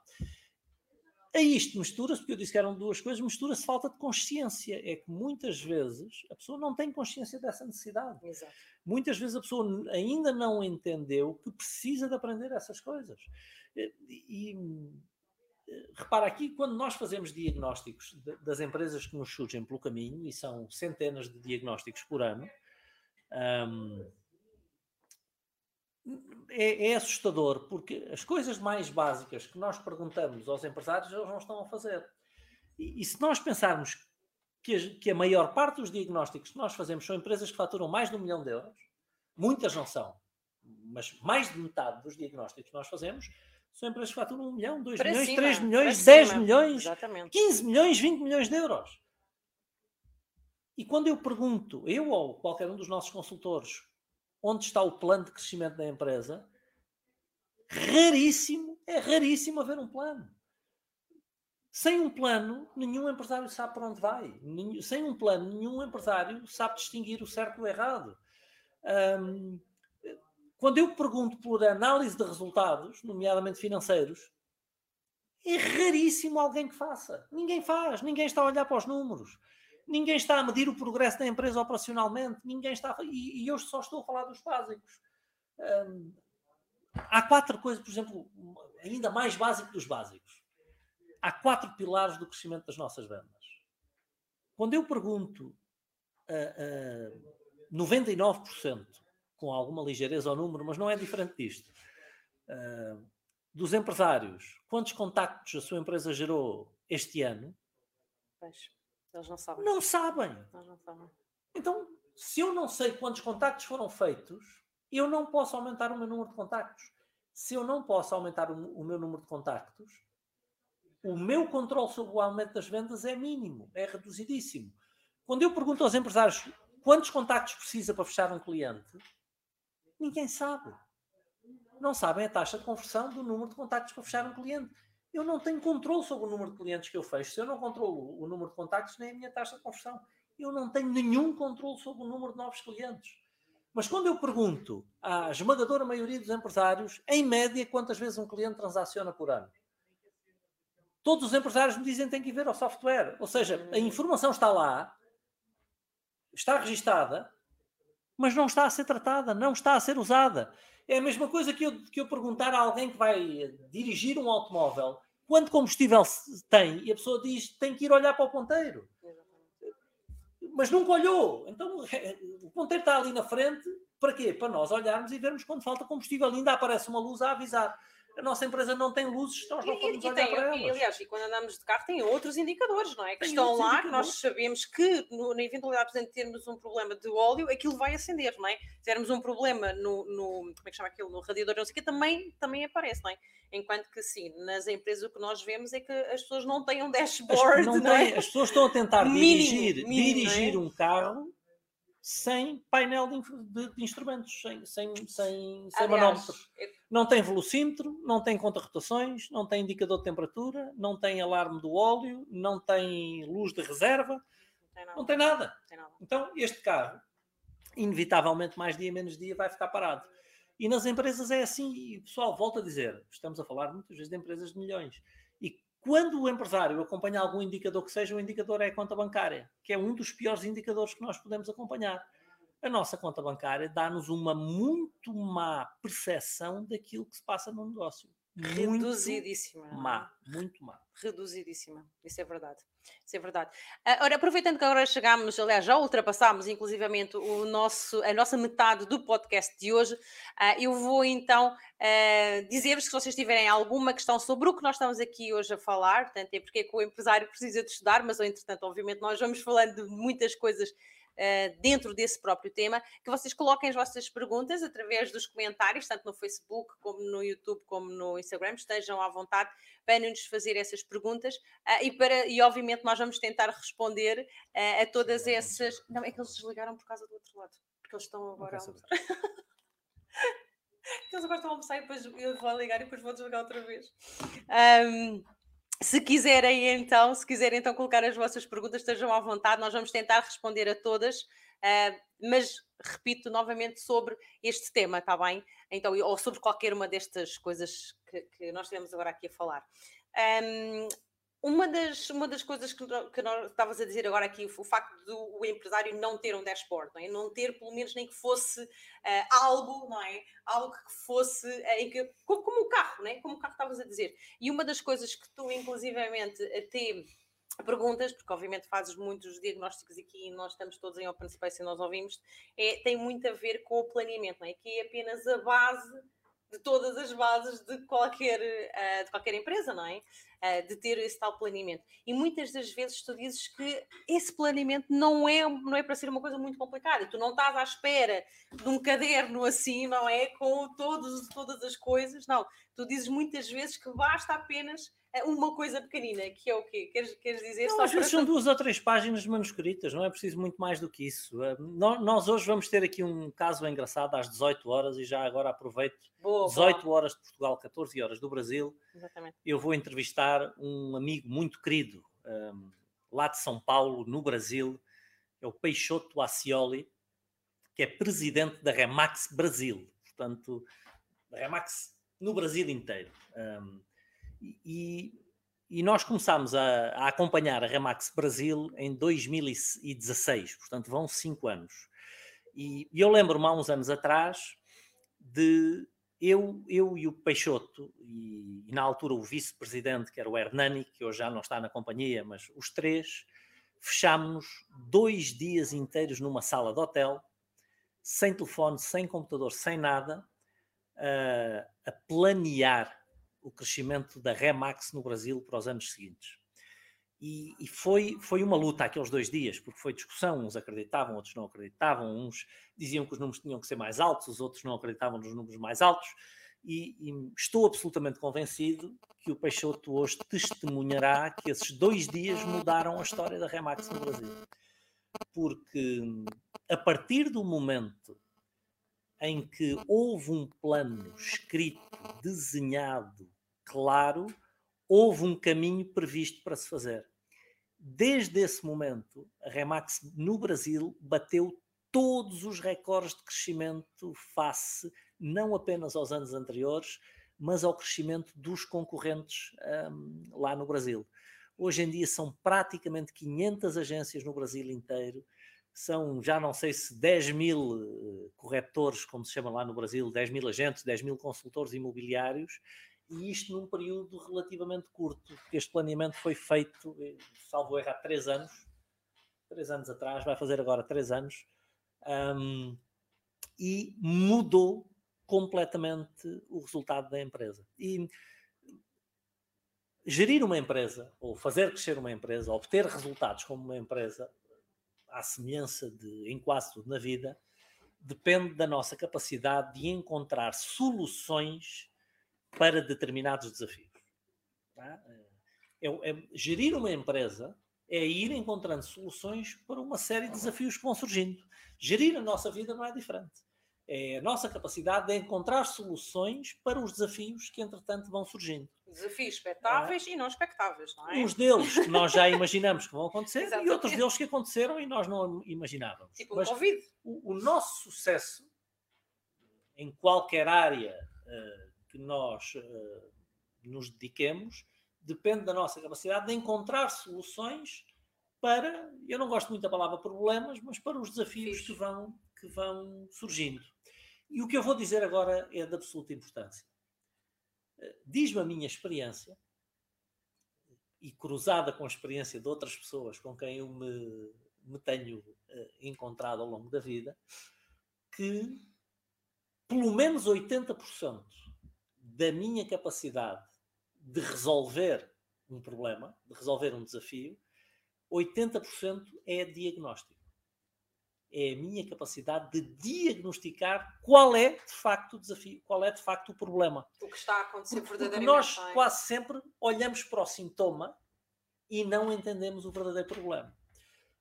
A isto mistura-se, porque eu disse que eram duas coisas, mistura-se falta de consciência. É que muitas vezes a pessoa não tem consciência dessa necessidade. Exato. Muitas vezes a pessoa ainda não entendeu que precisa de aprender essas coisas. E, eh, repara aqui, quando nós fazemos diagnósticos das empresas que nos surgem pelo caminho, e são centenas de diagnósticos por ano, hum, é, é assustador, porque as coisas mais básicas que nós perguntamos aos empresários, eles não estão a fazer. E, e se nós pensarmos que, as- que a maior parte dos diagnósticos que nós fazemos são empresas que faturam mais de um milhão de euros, muitas não são, mas mais de metade dos diagnósticos que nós fazemos são empresas que faturam um milhão, dois milhões, cima, milhões, 10 cima. milhões, Exatamente. 15 milhões, 20 milhões de euros. E quando eu pergunto, eu ou qualquer um dos nossos consultores, onde está o plano de crescimento da empresa, raríssimo, é raríssimo haver um plano. Sem um plano, nenhum empresário sabe para onde vai. Sem um plano, nenhum empresário sabe distinguir o certo do errado. Hum, quando eu pergunto por análise de resultados, nomeadamente financeiros, é raríssimo alguém que faça. Ninguém faz, ninguém está a olhar para os números, ninguém está a medir o progresso da empresa operacionalmente, ninguém está a... e, e eu só estou a falar dos básicos. Hum, há quatro coisas, por exemplo, ainda mais básico dos básicos. Há quatro pilares do crescimento das nossas vendas. Quando eu pergunto a, a 99%, com alguma ligeireza ao número, mas não é diferente disto, ah, dos empresários, quantos contactos a sua empresa gerou este ano, Pois, eles não sabem. não sabem. Eles não sabem. Então, se eu não sei quantos contactos foram feitos, eu não posso aumentar o meu número de contactos. Se eu não posso aumentar o, o meu número de contactos, o meu controle sobre o aumento das vendas é mínimo, é reduzidíssimo. Quando eu pergunto aos empresários quantos contactos precisa para fechar um cliente, ninguém sabe. Não sabem a taxa de conversão do número de contactos para fechar um cliente. Eu não tenho controle sobre o número de clientes que eu fecho. Se eu não controlo o número de contactos, nem a minha taxa de conversão. Eu não tenho nenhum controle sobre o número de novos clientes. Mas quando eu pergunto à esmagadora maioria dos empresários, em média, quantas vezes um cliente transaciona por ano? Todos os empresários me dizem que têm que ir ver ao software. Ou seja, a informação está lá, está registada, mas não está a ser tratada, não está a ser usada. É a mesma coisa que eu, que eu perguntar a alguém que vai dirigir um automóvel quanto combustível tem e a pessoa diz tem que ir olhar para o ponteiro. Mas nunca olhou. Então o ponteiro está ali na frente, para quê? Para nós olharmos e vermos quando falta combustível. Ainda aparece uma luz a avisar. A nossa empresa não tem luzes, nós não E, podemos e olhar tem, para e, elas. aliás, e quando andamos de carro tem outros indicadores, não é? Que Tem estão lá, que nós sabemos que no- na eventualidade de termos um problema de óleo, aquilo vai acender, não é? Se tivermos um problema no, no- como é que chama aquilo, no radiador, não sei o quê, também, também aparece, não é? Enquanto que sim, nas empresas o que nós vemos é que as pessoas não têm um As, dashboard, não não é? as pessoas estão a tentar Mínimo, dirigir, mínimo, dirigir não é? um carro sem painel de, de- de instrumentos, sem, sem, sem, sem manómetro. eu- Não tem velocímetro, não tem conta-rotações, não tem indicador de temperatura, não tem alarme do óleo, não tem luz de reserva, não tem nada, não tem nada. não tem nada. Então, este carro, inevitavelmente, mais dia menos dia, vai ficar parado. E nas empresas é assim, e o pessoal volta a dizer, estamos a falar muitas vezes de empresas de milhões. Quando o empresário acompanha algum indicador que seja, o indicador é a conta bancária, que é um dos piores indicadores que nós podemos acompanhar. A nossa conta bancária dá-nos uma muito má percepção daquilo que se passa no negócio. Reduzidíssima. Muito má, muito má. Reduzidíssima, isso é verdade. Isso é verdade. Uh, ora, aproveitando que agora chegamos, aliás, já ultrapassámos inclusivamente o nosso, a nossa metade do podcast de hoje, uh, eu vou então uh, dizer-vos que se vocês tiverem alguma questão sobre o que nós estamos aqui hoje a falar, portanto, é porque é que o empresário precisa de estudar, mas, entretanto, obviamente, nós vamos falando de muitas coisas dentro desse próprio tema, que vocês coloquem as vossas perguntas através dos comentários, tanto no Facebook, como no YouTube, como no Instagram, estejam à vontade para nos fazer essas perguntas uh, e, para, e obviamente nós vamos tentar responder uh, a todas essas. Não, é que eles desligaram por causa do outro lado, porque eles estão agora eles agora estão a almoçar e depois eu vou ligar e depois vou desligar outra vez. Um, se quiserem então, se quiserem então colocar as vossas perguntas, estejam à vontade, nós vamos tentar responder a todas, uh, mas repito novamente sobre este tema, está bem? Então, ou sobre qualquer uma destas coisas que, que nós temos agora aqui a falar. Um, uma das, uma das coisas que, que nós estavas a dizer agora aqui, o facto do o empresário não ter um dashboard, não, é? não ter pelo menos nem que fosse uh, algo, não é? Algo que fosse, uh, que, como, como o carro, não é? Como o carro estavas a dizer. E uma das coisas que tu, inclusivamente, até perguntas, porque obviamente fazes muitos diagnósticos aqui e nós estamos todos em Open Space e nós ouvimos, é, tem muito a ver com o planeamento, não é? Que é apenas a base de todas as bases de qualquer, uh, de qualquer empresa, não é? Uh, de ter esse tal planeamento. E muitas das vezes tu dizes que esse planeamento não é, não é para ser uma coisa muito complicada. Tu não estás à espera de um caderno assim, não é? Com todos, todas as coisas. Não. Tu dizes muitas vezes que basta apenas uma coisa pequenina, que é o quê? Queres, queres dizer? Não, às vezes são duas ou três páginas manuscritas, não é preciso muito mais do que isso. Eh, nós hoje vamos ter aqui um caso engraçado às 18 horas e já agora aproveito. Boa, 18 boa. horas de Portugal, 14 horas do Brasil. Exatamente. Eu vou entrevistar um amigo muito querido um, ehm, lá de São Paulo, no Brasil, é o Peixoto Acioli, que é presidente da Remax Brasil, portanto, da Remax no Brasil inteiro. Um, ehm, e, e nós começámos a, a, acompanhar a Remax Brasil em 2016, portanto vão cinco anos. E, e eu lembro-me há uns anos atrás de eu, eu e o Peixoto, e, e na altura o vice-presidente, que era o Hernani, que hoje já não está na companhia, mas os três, fechámos dois dias inteiros numa sala de hotel, sem telefone, sem computador, sem nada, a, a planear o crescimento da Remax no Brasil para os anos seguintes. E, e, foi, foi uma luta aqueles dois dias, porque foi discussão, uns acreditavam, outros não acreditavam, uns diziam que os números tinham que ser mais altos, os outros não acreditavam nos números mais altos, e, e estou absolutamente convencido que o Peixoto hoje testemunhará que esses dois dias mudaram a história da Remax no Brasil. Porque a partir do momento em que houve um plano escrito, desenhado, claro, houve um caminho previsto para se fazer. Desde esse momento, a Remax no Brasil bateu todos os recordes de crescimento face não apenas aos anos anteriores, mas ao crescimento dos concorrentes um, lá no Brasil. Hoje em dia são praticamente 500 agências no Brasil inteiro, são já não sei se 10 mil eh, corretores, como se chama lá no Brasil, 10 mil agentes, 10 mil consultores imobiliários, e isto num período relativamente curto, este planeamento foi feito, eh, salvo erro, há três anos, três anos atrás, vai fazer agora três anos, um, e mudou completamente o resultado da empresa. E gerir uma empresa, ou fazer crescer uma empresa, obter resultados como uma empresa, à semelhança de em quase tudo na vida, depende da nossa capacidade de encontrar soluções para determinados desafios. Tá? É, é, gerir uma empresa é ir encontrando soluções para uma série de desafios que vão surgindo. Gerir a nossa vida não é diferente. É a nossa capacidade de encontrar soluções para os desafios que, entretanto, vão surgindo. Desafios expectáveis é? e não expectáveis, não é? Uns deles que nós já imaginamos que vão acontecer e outros deles que aconteceram e nós não imaginávamos. Tipo o Covid. O, o nosso sucesso em qualquer área uh, que nós uh, nos dediquemos, depende da nossa capacidade de encontrar soluções para, eu não gosto muito da palavra problemas, mas para os desafios que vão, que vão surgindo. E o que eu vou dizer agora é de absoluta importância. Uh, Diz-me a minha experiência, e cruzada com a experiência de outras pessoas com quem eu me, me tenho uh, encontrado ao longo da vida, que pelo menos 80% da minha capacidade de resolver um problema, de resolver um desafio, 80% é diagnóstico. É a minha capacidade de diagnosticar qual é de facto o desafio, qual é de facto o problema. O que está a acontecer Porque verdadeiramente. nós é? quase sempre olhamos para o sintoma e não entendemos o verdadeiro problema.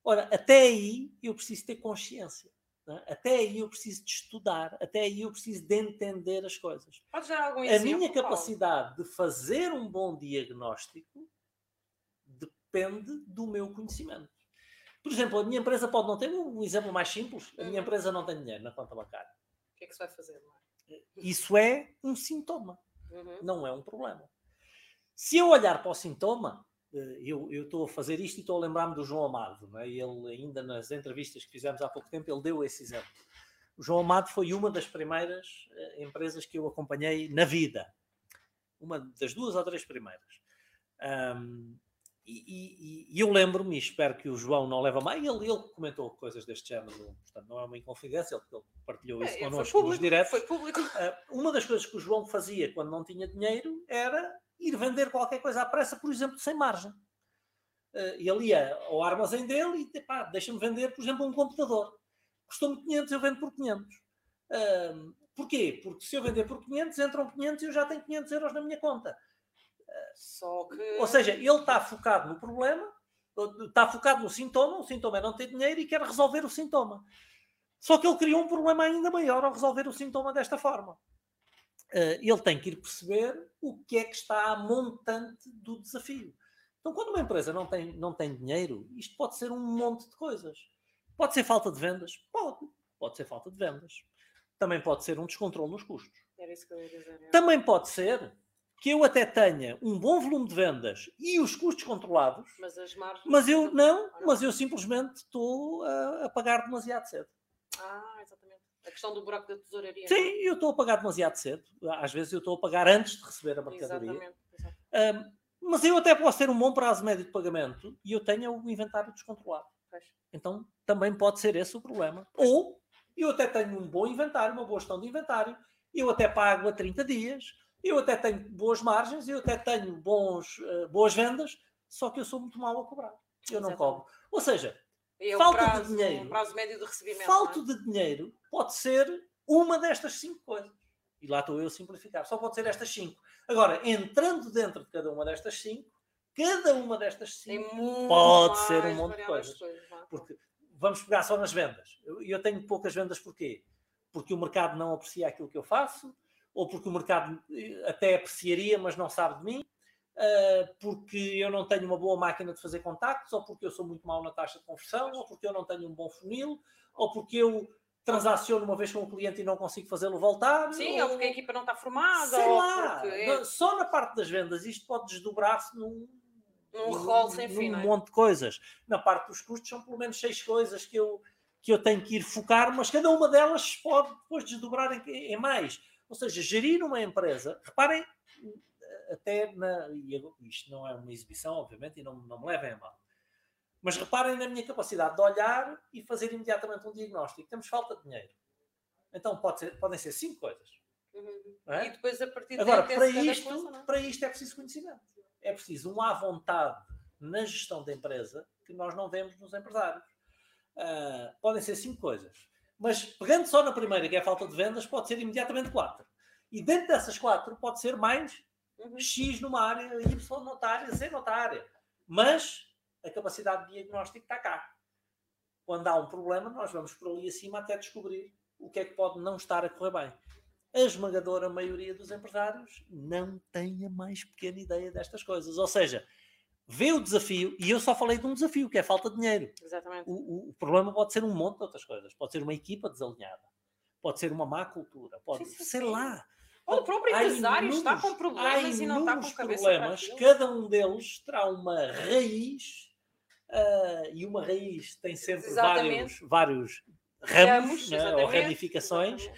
Ora, até aí eu preciso ter consciência. É? Até aí eu preciso de estudar, até aí eu preciso de entender as coisas. Podes dar algum A exemplo? minha Paulo? capacidade de fazer um bom diagnóstico depende do meu conhecimento. Por exemplo, a minha empresa pode não ter um exemplo mais simples. A minha Uhum. empresa não tem dinheiro na conta bancária. O que é que se vai fazer? Não é? Isso é um sintoma, Uhum. não é um problema. Se eu olhar para o sintoma, eu, eu estou a fazer isto e estou a lembrar-me do João Amado. É? Ele, ainda nas entrevistas que fizemos há pouco tempo, ele deu esse exemplo. O João Amado foi uma das primeiras eh, empresas que eu acompanhei na vida. Uma das duas ou três primeiras. Ahm, e, e- e eu lembro-me, e espero que o João não leve a mal, ele, ele comentou coisas deste género, portanto não é uma inconfidência, ele, ele partilhou isso É, connosco nos público, diretos. Foi público. Ah, uma das coisas que o João fazia quando não tinha dinheiro era ir vender qualquer coisa à pressa, por exemplo, sem margem. Ah, ele ia ao armazém dele e pá, deixa-me vender, por exemplo, um computador. Custou-me 500, eu vendo por 500. Ah, porquê? Porque se eu vender por 500, entram 500 e eu já tenho 500 euros na minha conta. Só que. Ou seja, ele está focado no problema, está focado no sintoma, o sintoma é não ter dinheiro e quer resolver o sintoma. Só que ele criou um problema ainda maior ao resolver o sintoma desta forma. Eh, ele tem que ir perceber o que é que está à montante do desafio. Então, quando uma empresa não tem, não tem dinheiro, isto pode ser um monte de coisas. Pode ser falta de vendas? Pode. Pode ser falta de vendas. Também pode ser um descontrole nos custos. Era isso que eu ia dizer. é. Também pode ser que eu até tenha um bom volume de vendas e os custos controlados, Mas as margens. mas eu não, Ah, mas eu simplesmente estou a, a pagar demasiado cedo. Ah. A questão do buraco da tesouraria. Sim, eu estou a pagar demasiado cedo. Às vezes eu estou a pagar antes de receber a é? mercadoria. Exatamente. Ahm, mas eu até posso ter um bom prazo médio de pagamento e eu tenho o inventário descontrolado. Pois. Então também pode ser esse o problema. Ou eu até tenho um bom inventário, uma boa gestão de inventário, eu até pago a 30 dias, eu até tenho boas margens, eu até tenho bons, eh, boas vendas, só que eu sou muito mal a cobrar. Eu não Exatamente. cobro. Ou seja, é falta de prazo, dinheiro. o prazo médio de recebimento. falta é? de dinheiro pode ser uma destas cinco coisas. E lá estou eu a simplificar. Só pode ser estas cinco. Agora, entrando dentro de cada uma destas cinco, cada uma destas cinco, Pode ser um monte de coisas. é? porque vamos pegar só nas vendas. Eu, eu tenho poucas vendas porquê? Porque o mercado não aprecia aquilo que eu faço, ou porque o mercado eh, até apreciaria, mas não sabe de mim, porque eu não tenho uma boa máquina de fazer contactos, ou porque eu sou muito mau na taxa de conversão, ou porque eu não tenho um bom funil, ou porque eu transaciono uma vez com um cliente e não consigo fazê-lo voltar. Sim, ou porque a equipa não está formada, Sei ou lá, porque é só na parte das vendas isto pode desdobrar-se num, num rol sem num fim, não é? monte de coisas. Na parte dos custos são pelo menos seis coisas que eu, que eu tenho que ir focar, mas cada uma delas pode depois desdobrar em, em mais. Ou seja, gerir uma empresa, reparem, até na, e isto não é uma exibição, obviamente, e não, não me levem a mal. Mas reparem na minha capacidade de olhar e fazer imediatamente um diagnóstico. Temos falta de dinheiro. Então pode ser- podem ser cinco coisas. Uhum. é? E depois a partir Agora, para isto, coisa, é? para isto é preciso conhecimento. É preciso um à vontade na gestão da empresa que nós não vemos nos empresários. Ah, podem ser cinco coisas. Mas pegando só na primeira, que é a falta de vendas, pode ser imediatamente quatro. E dentro dessas quatro pode ser mais Uhum. X numa área, Y noutra área, Z noutra área. Mas a capacidade de diagnóstico está cá. Quando há um problema, nós vamos por ali acima até descobrir o que é que pode não estar a correr bem. A esmagadora maioria dos empresários não tem a mais pequena ideia destas coisas. Ou seja, vê o desafio, e eu só falei de um desafio, que é a falta de dinheiro. Exatamente. O, o- o problema pode ser um monte de outras coisas. Pode ser uma equipa desalinhada. pode ser uma má cultura, pode, Sim, sim, sei sim. lá. Ou o próprio empresário está com problemas e não está com cabeça problemas, cada um deles terá uma raiz ah, e uma raiz tem sempre vários, Exatamente. vários ramos Ramos, né, ou ramificações.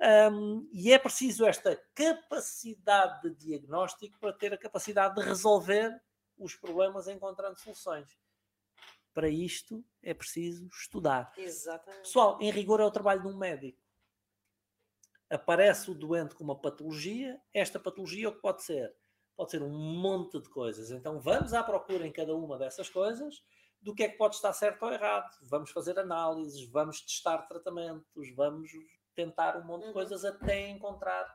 Um, e é preciso esta capacidade de diagnóstico para ter a capacidade de resolver os problemas encontrando soluções. Para isto é preciso estudar. Exatamente. Pessoal, em rigor é o trabalho de um médico. Aparece o doente com uma patologia, esta patologia o que pode ser? Pode ser um monte de coisas. Então vamos à procura em cada uma dessas coisas do que é que pode estar certo ou errado. Vamos fazer análises, vamos testar tratamentos, vamos tentar um monte de Uhum. coisas até encontrar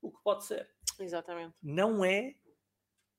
o que pode ser. Exatamente. Não é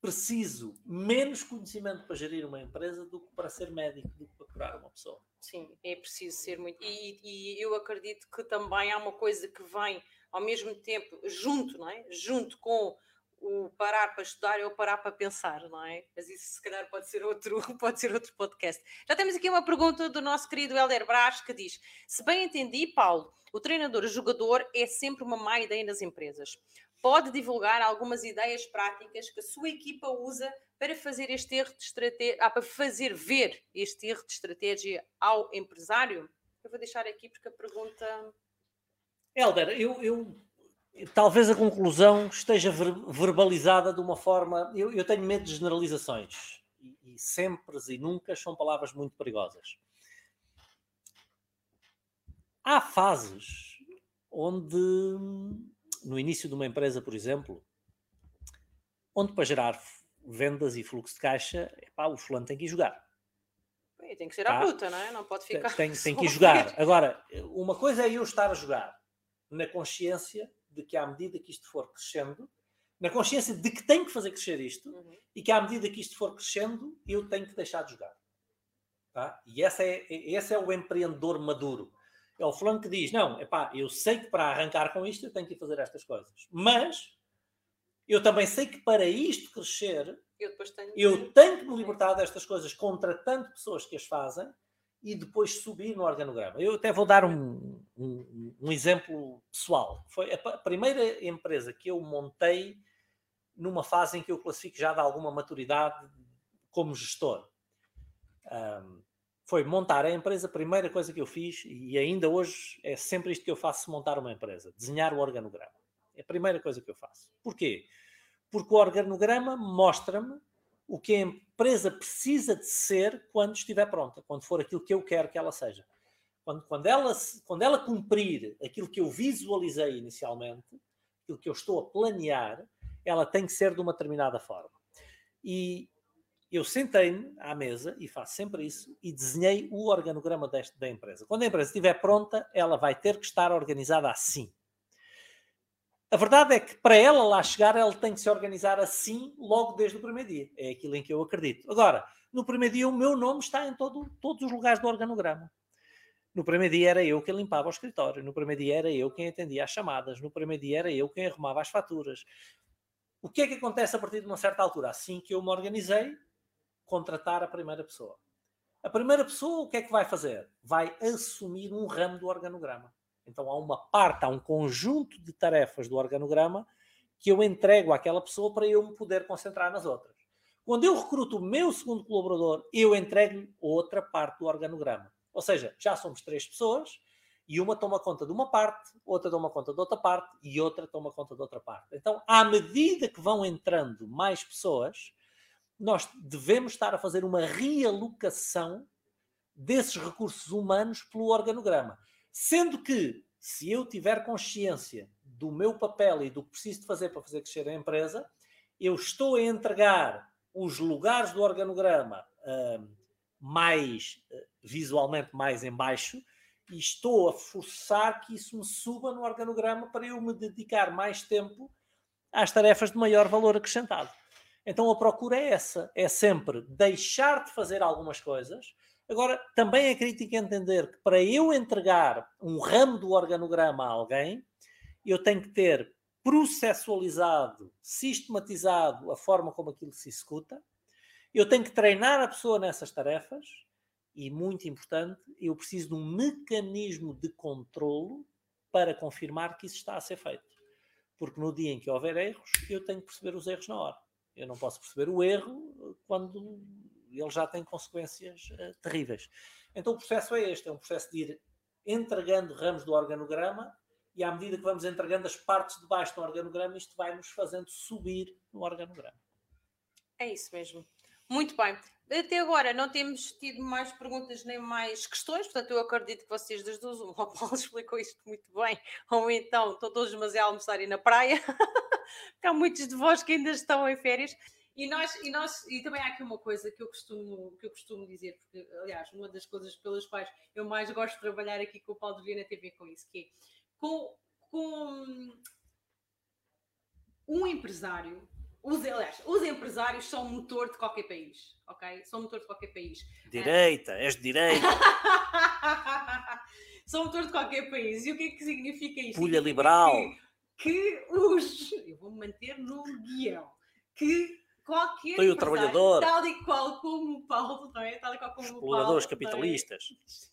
preciso menos conhecimento para gerir uma empresa do que para ser médico, do que para curar uma pessoa. Sim, é preciso ser muito. E, e eu acredito que também há uma coisa que vem ao mesmo tempo junto, não é? Junto com o parar para estudar e o parar para pensar, não é? Mas isso se calhar pode ser outro, pode ser outro podcast. Já temos aqui uma pergunta do nosso querido Helder Brás que diz: Se bem entendi, Paulo, o treinador-jogador é sempre uma má ideia nas empresas. Pode divulgar algumas ideias práticas que a sua equipa usa para fazer este erro de estratégia, ah, para fazer ver este erro de estratégia ao empresário? Eu vou deixar aqui porque a pergunta. Helder, eu, eu- talvez a conclusão esteja ver- verbalizada de uma forma. Eu, eu tenho medo de generalizações e, e sempre e nunca são palavras muito perigosas. Há fases onde, no início de uma empresa, por exemplo, onde para gerar vendas e fluxo de caixa, epá, o fulano tem que ir jogar. Bem, Tem que ser Tá. à bruta, não é? Não pode Tem, ficar. tem, tem só que ir jogar. Agora, uma coisa é eu estar a jogar na consciência de que à medida que isto for crescendo, na consciência de que tenho que fazer crescer isto Uhum. e que à medida que isto for crescendo, eu tenho que deixar de jogar. Tá? E esse é, esse é o empreendedor maduro. É o fulano que diz: Não, epá, eu sei que para arrancar com isto eu tenho que fazer estas coisas. Mas eu também sei que para isto crescer, Eu tenho. eu tenho que me libertar destas coisas contratando pessoas que as fazem e depois subir no organograma. Eu até vou dar um, um- um exemplo pessoal. Foi a primeira empresa que eu montei numa fase em que eu classifico já de alguma maturidade como gestor. Ahm, foi montar a empresa, a primeira coisa que eu fiz, e ainda hoje é sempre isto que eu faço se montar uma empresa, desenhar o organograma. É a primeira coisa que eu faço. Porquê? Porque o organograma mostra-me o que a empresa precisa de ser quando estiver pronta, quando for aquilo que eu quero que ela seja. Quando, quando, ela, quando ela cumprir aquilo que eu visualizei inicialmente, aquilo que eu estou a planear, ela tem que ser de uma determinada forma. E eu sentei-me à mesa, e faço sempre isso, e desenhei o organograma deste, da empresa. Quando a empresa estiver pronta, ela vai ter que estar organizada assim. A verdade é que para ela lá chegar, ela tem que se organizar assim logo desde o primeiro dia. É aquilo em que eu acredito. Agora, no primeiro dia, o meu nome está em todo- todos os lugares do organograma. No primeiro dia era eu quem limpava o escritório. No primeiro dia era eu quem atendia às chamadas. No primeiro dia era eu quem arrumava as faturas. O que é que acontece a partir de uma certa altura? Assim que eu me organizei, contratar a primeira pessoa. A primeira pessoa, o que é que vai fazer? Vai assumir um ramo do organograma. Então há uma parte, há um conjunto de tarefas do organograma que eu entrego àquela pessoa para eu me poder concentrar nas outras. Quando eu recruto o meu segundo colaborador, eu entrego-lhe outra parte do organograma. Ou seja, já somos três pessoas e uma toma conta de uma parte, outra toma conta de outra parte e outra toma conta de outra parte. Então, à medida que vão entrando mais pessoas, nós devemos estar a fazer uma realocação desses recursos humanos pelo organograma. Sendo que, se eu tiver consciência do meu papel e do que preciso de fazer para fazer crescer a empresa, eu estou a entregar os lugares do organograma ah, mais ah, visualmente mais em baixo e estou a forçar que isso me suba no organograma para eu me dedicar mais tempo às tarefas de maior valor acrescentado. Então a procura é essa, é sempre deixar de fazer algumas coisas. Agora, também é crítico entender que para eu entregar um ramo do organograma a alguém, eu tenho que ter processualizado, sistematizado a forma como aquilo se executa, eu tenho que treinar a pessoa nessas tarefas e, muito importante, eu preciso de um mecanismo de controlo para confirmar que isso está a ser feito. Porque no dia em que houver erros, eu tenho que perceber os erros na hora. Eu não posso perceber o erro quando ele já tem consequências uh, terríveis. Então o processo é este: é um processo de ir entregando ramos do organograma e à medida que vamos entregando as partes de baixo do organograma, isto vai nos fazendo subir no organograma. É isso mesmo. Muito bem. Até agora não temos tido mais perguntas nem mais questões, portanto eu acredito que vocês das duas, o Paulo explicou isto muito bem, ou então estão todos demasiado a almoçarem na praia, há muitos de vós que ainda estão em férias. E nós, e nós, e também há aqui uma coisa que eu costumo, que eu costumo dizer, porque, aliás, uma das coisas pelas quais eu mais gosto de trabalhar aqui com o Paulo de Viana tem a ver com isso, que é com, com um empresário, os, aliás, os empresários são motor de qualquer país, ok? São motor de qualquer país. Direita, és de direita. são motor de qualquer país. E o que é que significa isto? Pulha liberal. Que, que os. Eu vou-me manter no guião. Que qualquer Foi o trabalhador. tal e qual como o Paulo, não é? Tal e qual como Exploradores o Paulo. capitalistas.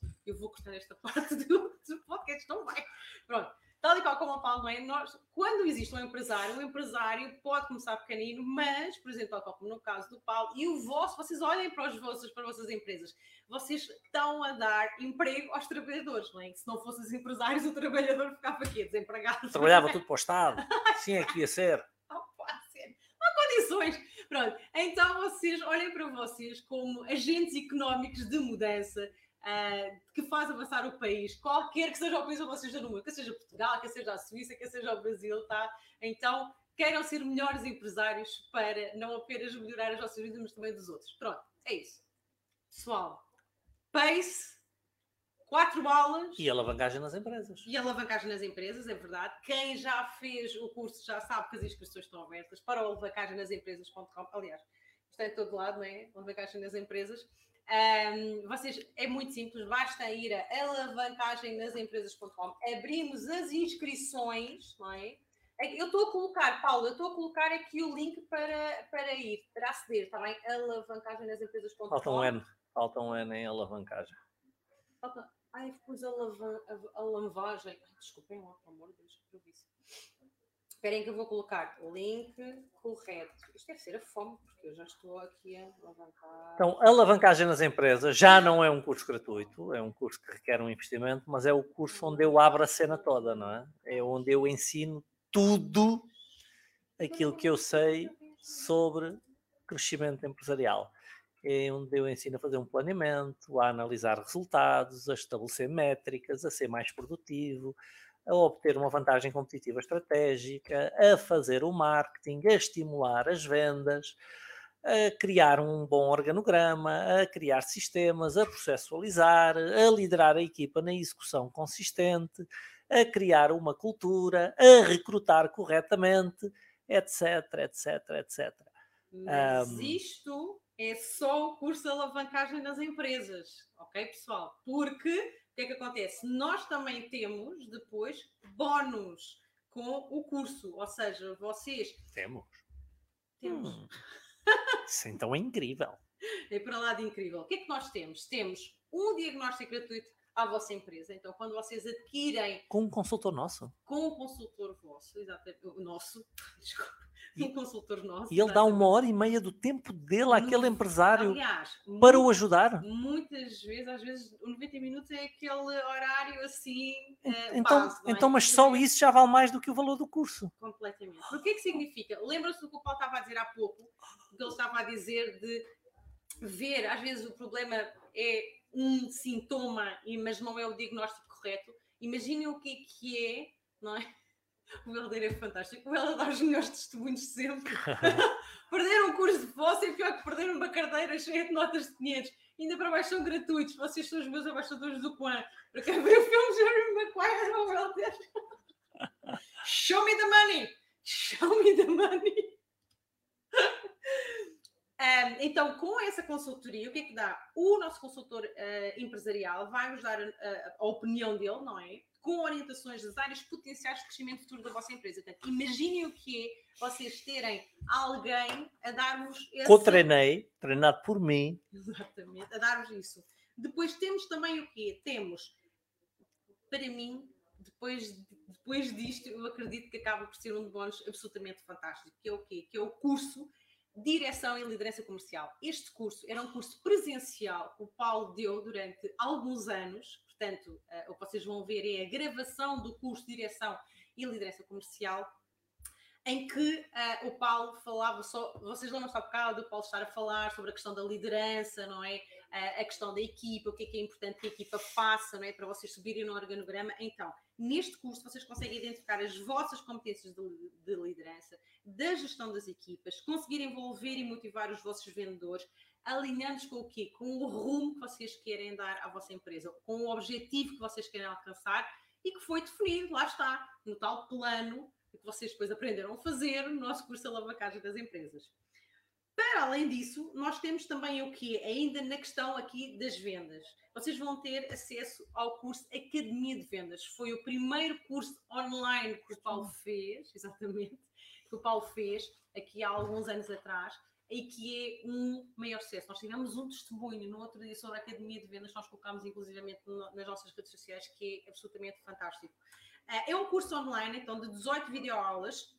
É? Eu vou cortar esta parte do, do podcast, não vai. Pronto. Tal e qual como o Paulo, não é? Nós, quando existe um empresário, um empresário pode começar pequenino, mas, por exemplo, tal como no caso do Paulo, e o vosso, vocês olhem para os vossos, para as vossas empresas, vocês estão a dar emprego aos trabalhadores, não é? Se não fossem os empresários, o trabalhador ficava aqui, desempregado. Trabalhava tudo para o Estado. Sim, é que ia ser. Não pode ser. Não há condições. Pronto. Então, vocês olhem para vocês como agentes económicos de mudança uh, que faz avançar o país, qualquer que seja o país onde vocês estão que seja Portugal, que seja a Suíça, que seja o Brasil, tá? Então, queiram ser melhores empresários para não apenas melhorar as vossas vidas, mas também dos outros. Pronto, é isso. Pessoal, pace, quatro balas. E alavancagem nas empresas. E alavancagem nas empresas, é verdade. Quem já fez o curso já sabe que as inscrições estão abertas para alavancagem nas empresas.com. Aliás, está em todo lado, não é? Alavancagem nas empresas. Um, vocês, é muito simples, basta ir a alavancagemnasempresas.com, abrimos as inscrições, não é? é eu estou a colocar, Paulo, eu estou a colocar aqui o link para, para ir, para aceder, está bem? Alavancagemnasempresas.com. Falta um N, falta um N em alavancagem. Falta, ai, pus alavan, alavancagem. Desculpem lá, pelo amor de Deus, que vi Esperem que eu vou colocar link correto. Isto deve ser a fome, porque eu já estou aqui a alavancar. Então, alavancagem nas empresas já não é um curso gratuito, é um curso que requer um investimento, mas é o curso onde eu abro a cena toda, não é? É onde eu ensino tudo aquilo que eu sei sobre crescimento empresarial. É onde eu ensino a fazer um planeamento, a analisar resultados, a estabelecer métricas, a ser mais produtivo, a obter uma vantagem competitiva estratégica, a fazer o marketing, a estimular as vendas, a criar um bom organograma, a criar sistemas, a processualizar, a liderar a equipa na execução consistente, a criar uma cultura, a recrutar corretamente, etc, etc, etc. Mas um... isto é só o curso de alavancagem nas empresas, ok, pessoal? Porque que é que acontece? Nós também temos depois bónus com o curso, ou seja, vocês. Temos. Temos. Hum. Isso então é incrível. É para lá de incrível. O que é que nós temos? Temos um diagnóstico gratuito à vossa empresa. Então, quando vocês adquirem. Com um consultor nosso? Com um consultor vosso, exatamente. O nosso, desculpa um consultor nosso. E ele dá uma hora e meia do tempo dele àquele empresário aliás, para muito, o ajudar. Muitas vezes, às vezes, 90 minutos é aquele horário assim. Uh, então, base, é? então mas só isso já vale mais do que o valor do curso. Completamente. O que é que significa? Lembra-se do que o Paulo estava a dizer há pouco, que ele estava a dizer de ver, às vezes o problema é um sintoma, mas não é o diagnóstico correto. Imaginem o que é que é, não é? O Helder é fantástico. O Helder dá os melhores testemunhos sempre. perder um curso de vosso é pior que perder uma carteira cheia de notas de 500. Ainda para baixo são gratuitos. Vocês são os meus abaixadores do Quan. Para quem ver o filme Jerry Maguire ou Helder. Show me the money! Show me the money! Um, então, com essa consultoria, o que é que dá? O nosso consultor uh, empresarial vai nos dar a, a, a opinião dele, não é? com orientações das áreas potenciais de crescimento futuro da vossa empresa. Portanto, imaginem o que é vocês terem alguém a dar-vos esse... Co-treinei, treinado por mim. Exatamente, a dar-vos isso. Depois temos também o quê? Temos, para mim, depois, depois disto, eu acredito que acaba por ser um bónus absolutamente fantástico, que é o quê? Que é o curso Direção e Liderança Comercial. Este curso era um curso presencial o Paulo deu durante alguns anos, portanto, uh, o que vocês vão ver é a gravação do curso de Direção e Liderança Comercial, em que uh, o Paulo falava só, vocês lembram-se há bocado do Paulo estar a falar sobre a questão da liderança, não é? Uh, a questão da equipa, o que é que é importante que a equipa faça, não é? Para vocês subirem no organograma. Então, neste curso vocês conseguem identificar as vossas competências de, de liderança, da gestão das equipas, conseguir envolver e motivar os vossos vendedores, alinhando-os com o quê? Com o rumo que vocês querem dar à vossa empresa, com o objetivo que vocês querem alcançar e que foi definido, lá está, no tal plano que vocês depois aprenderam a fazer no nosso curso de alavancagem das empresas. Para além disso, nós temos também o que ainda na questão aqui das vendas. Vocês vão ter acesso ao curso Academia de Vendas. Foi o primeiro curso online que o Paulo fez, exatamente, que o Paulo fez aqui há alguns anos atrás e que é um maior sucesso. Nós tivemos um testemunho no outro dia sobre a Academia de Vendas, nós colocámos inclusivamente nas nossas redes sociais, que é absolutamente fantástico. É um curso online, então, de 18 videoaulas,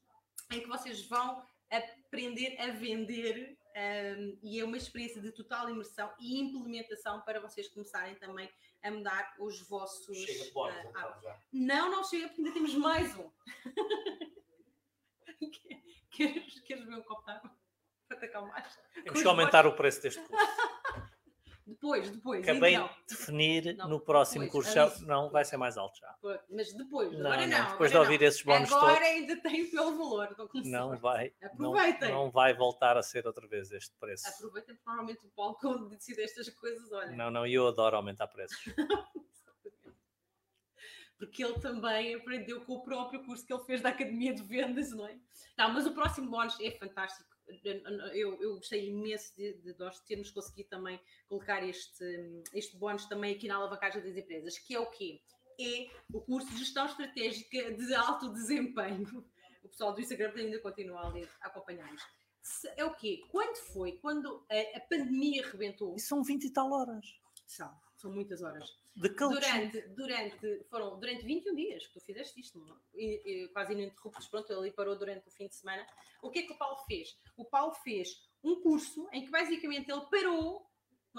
em que vocês vão aprender a vender um, e é uma experiência de total imersão e implementação para vocês começarem também a mudar os vossos. Chega de bónus, uh, então, já. Não, não chega, porque ainda temos mais um. queres, queres ver um copo de água? Para te acalmar? Temos que aumentar o preço deste curso. Depois, depois. Acabei então, de definir não, no próximo depois, curso. Já, não, vai ser mais alto já. Mas depois, não, agora não. não. Depois agora de ouvir esses bónus agora todos. ainda tem pelo valor. Não vai. Aproveitem. Não, não, vai voltar a ser outra vez este preço. Aproveitem, porque normalmente o Paulo, quando decide estas coisas, olha. Não, não, eu adoro aumentar preços. porque ele também aprendeu com o próprio curso que ele fez da Academia de Vendas, não é? Não, mas o próximo bónus é fantástico eu, eu gostei imenso de, de nós termos conseguido também colocar este, este bónus também aqui na alavancagem das empresas, que é o quê? É o curso de gestão estratégica de alto desempenho. O pessoal do Instagram ainda continua ali a acompanhar-nos. É o quê? Quando foi? Quando a, a pandemia arrebentou? E são 20 e tal horas. São, são muitas horas durante, durante, foram durante 21 dias que tu fizeste isto, e, e, quase ininterruptos, pronto, ele parou durante o fim de semana. O que é que o Paulo fez? O Paulo fez um curso em que basicamente ele parou,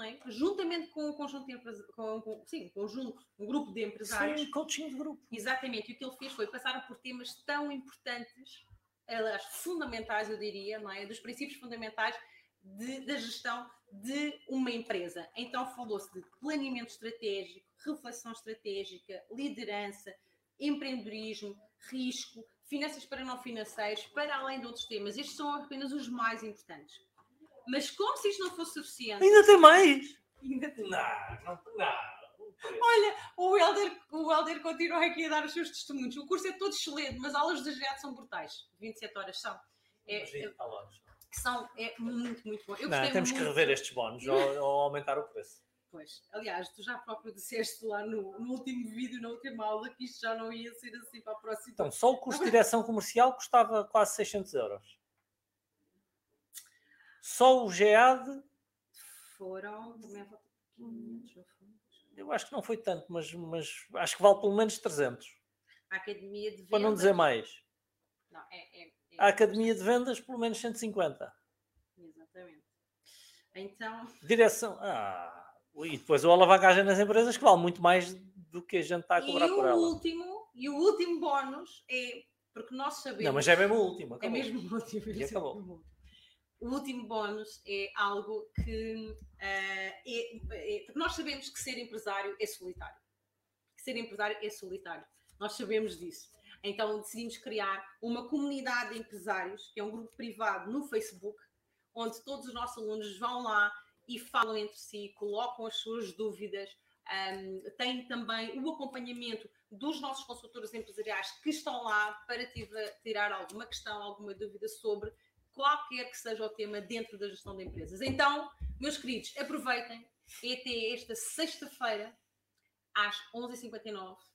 é? juntamente com um conjunto de com, com, sim, um conjunto, um grupo de empresários. Sim, coaching de grupo. Exatamente, e o que ele fez foi passar por temas tão importantes, aliás, fundamentais, eu diria, não é? Dos princípios fundamentais de, da gestão de uma empresa. Então falou-se de planeamento estratégico, reflexão estratégica, liderança, empreendedorismo, risco, finanças para não financeiros, para além de outros temas. Estes são apenas os mais importantes. Mas como se isto não fosse suficiente. Ainda tem mais! Ainda tem não, não, não. Olha, o Helder, o Helder continua aqui a dar os seus testemunhos. O curso é todo excelente, mas as aulas de agilidade são brutais. 27 horas são. É, é, que são é muito, muito bom. Eu não, temos muito... que rever estes bónus ou, ou, aumentar o preço. Pois, aliás, tu já próprio disseste lá no, no, último vídeo, na última aula, que isto já não ia ser assim para a próxima. Então, só o custo de direção comercial custava quase 600 euros. Só o GEAD. Foram. Eu acho que não foi tanto, mas, mas acho que vale pelo menos 300. A Academia de Vendas. Para não dizer mais. Não, é, é a Academia de Vendas, pelo menos 150. Exatamente. Então. Direção. Ah, e depois o alavancagem nas empresas, que vale muito mais do que a gente está a cobrar e por ela. Último, e o último bónus é. Porque nós sabemos. Não, mas é mesmo o último. Acabou. É mesmo o último. E acabou. O último bónus é algo que. Uh, é, é, porque nós sabemos que ser empresário é solitário. Que ser empresário é solitário. Nós sabemos disso. Então decidimos criar uma comunidade de empresários, que é um grupo privado no Facebook, onde todos os nossos alunos vão lá e falam entre si, colocam as suas dúvidas, um, tem também o acompanhamento dos nossos consultores empresariais que estão lá para tirar alguma questão, alguma dúvida sobre qualquer que seja o tema dentro da gestão de empresas. Então, meus queridos, aproveitem até esta sexta-feira às 11h59 Uh,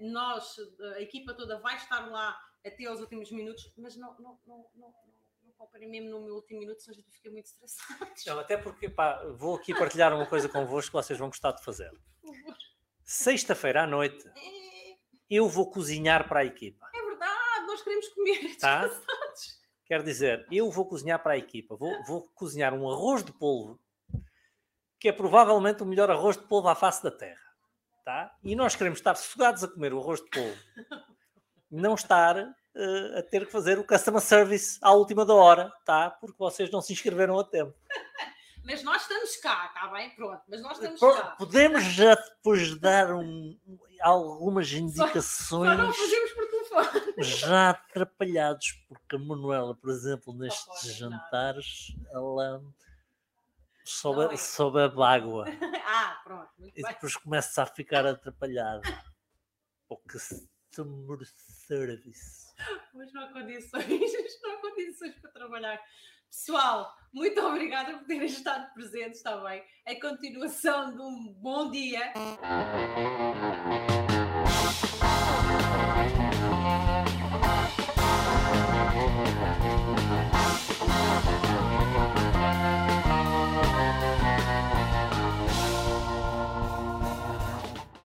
nós, a equipa toda, vai estar lá até aos últimos minutos, mas não, não, não, não, não comparem mesmo no meu último minuto, senão a gente fica muito estressado. Não, até porque pá, vou aqui partilhar uma coisa convosco que vocês vão gostar de fazer. Sexta-feira à noite, eu vou cozinhar para a equipa. É verdade, nós queremos comer. Tá? Quer dizer, eu vou cozinhar para a equipa, vou, vou cozinhar um arroz de polvo, que é provavelmente o melhor arroz de polvo à face da terra. Tá? E nós queremos estar sossegados a comer o arroz de polvo, não estar uh, a ter que fazer o customer service à última da hora, tá? porque vocês não se inscreveram a tempo. Mas nós estamos cá, está bem? Pronto, mas nós estamos cá. Podemos já depois dar um, algumas indicações. Só, só não fazemos por telefone. Já atrapalhados, porque a Manuela, por exemplo, nestes jantares, ela sobe, é. sobe a água. ah, pronto. e depois bem. começa a ficar atrapalhada. Porque customer service. Mas não há condições, não há condições para trabalhar. Pessoal, muito obrigada por terem estado presentes, está bem? A continuação de um bom dia.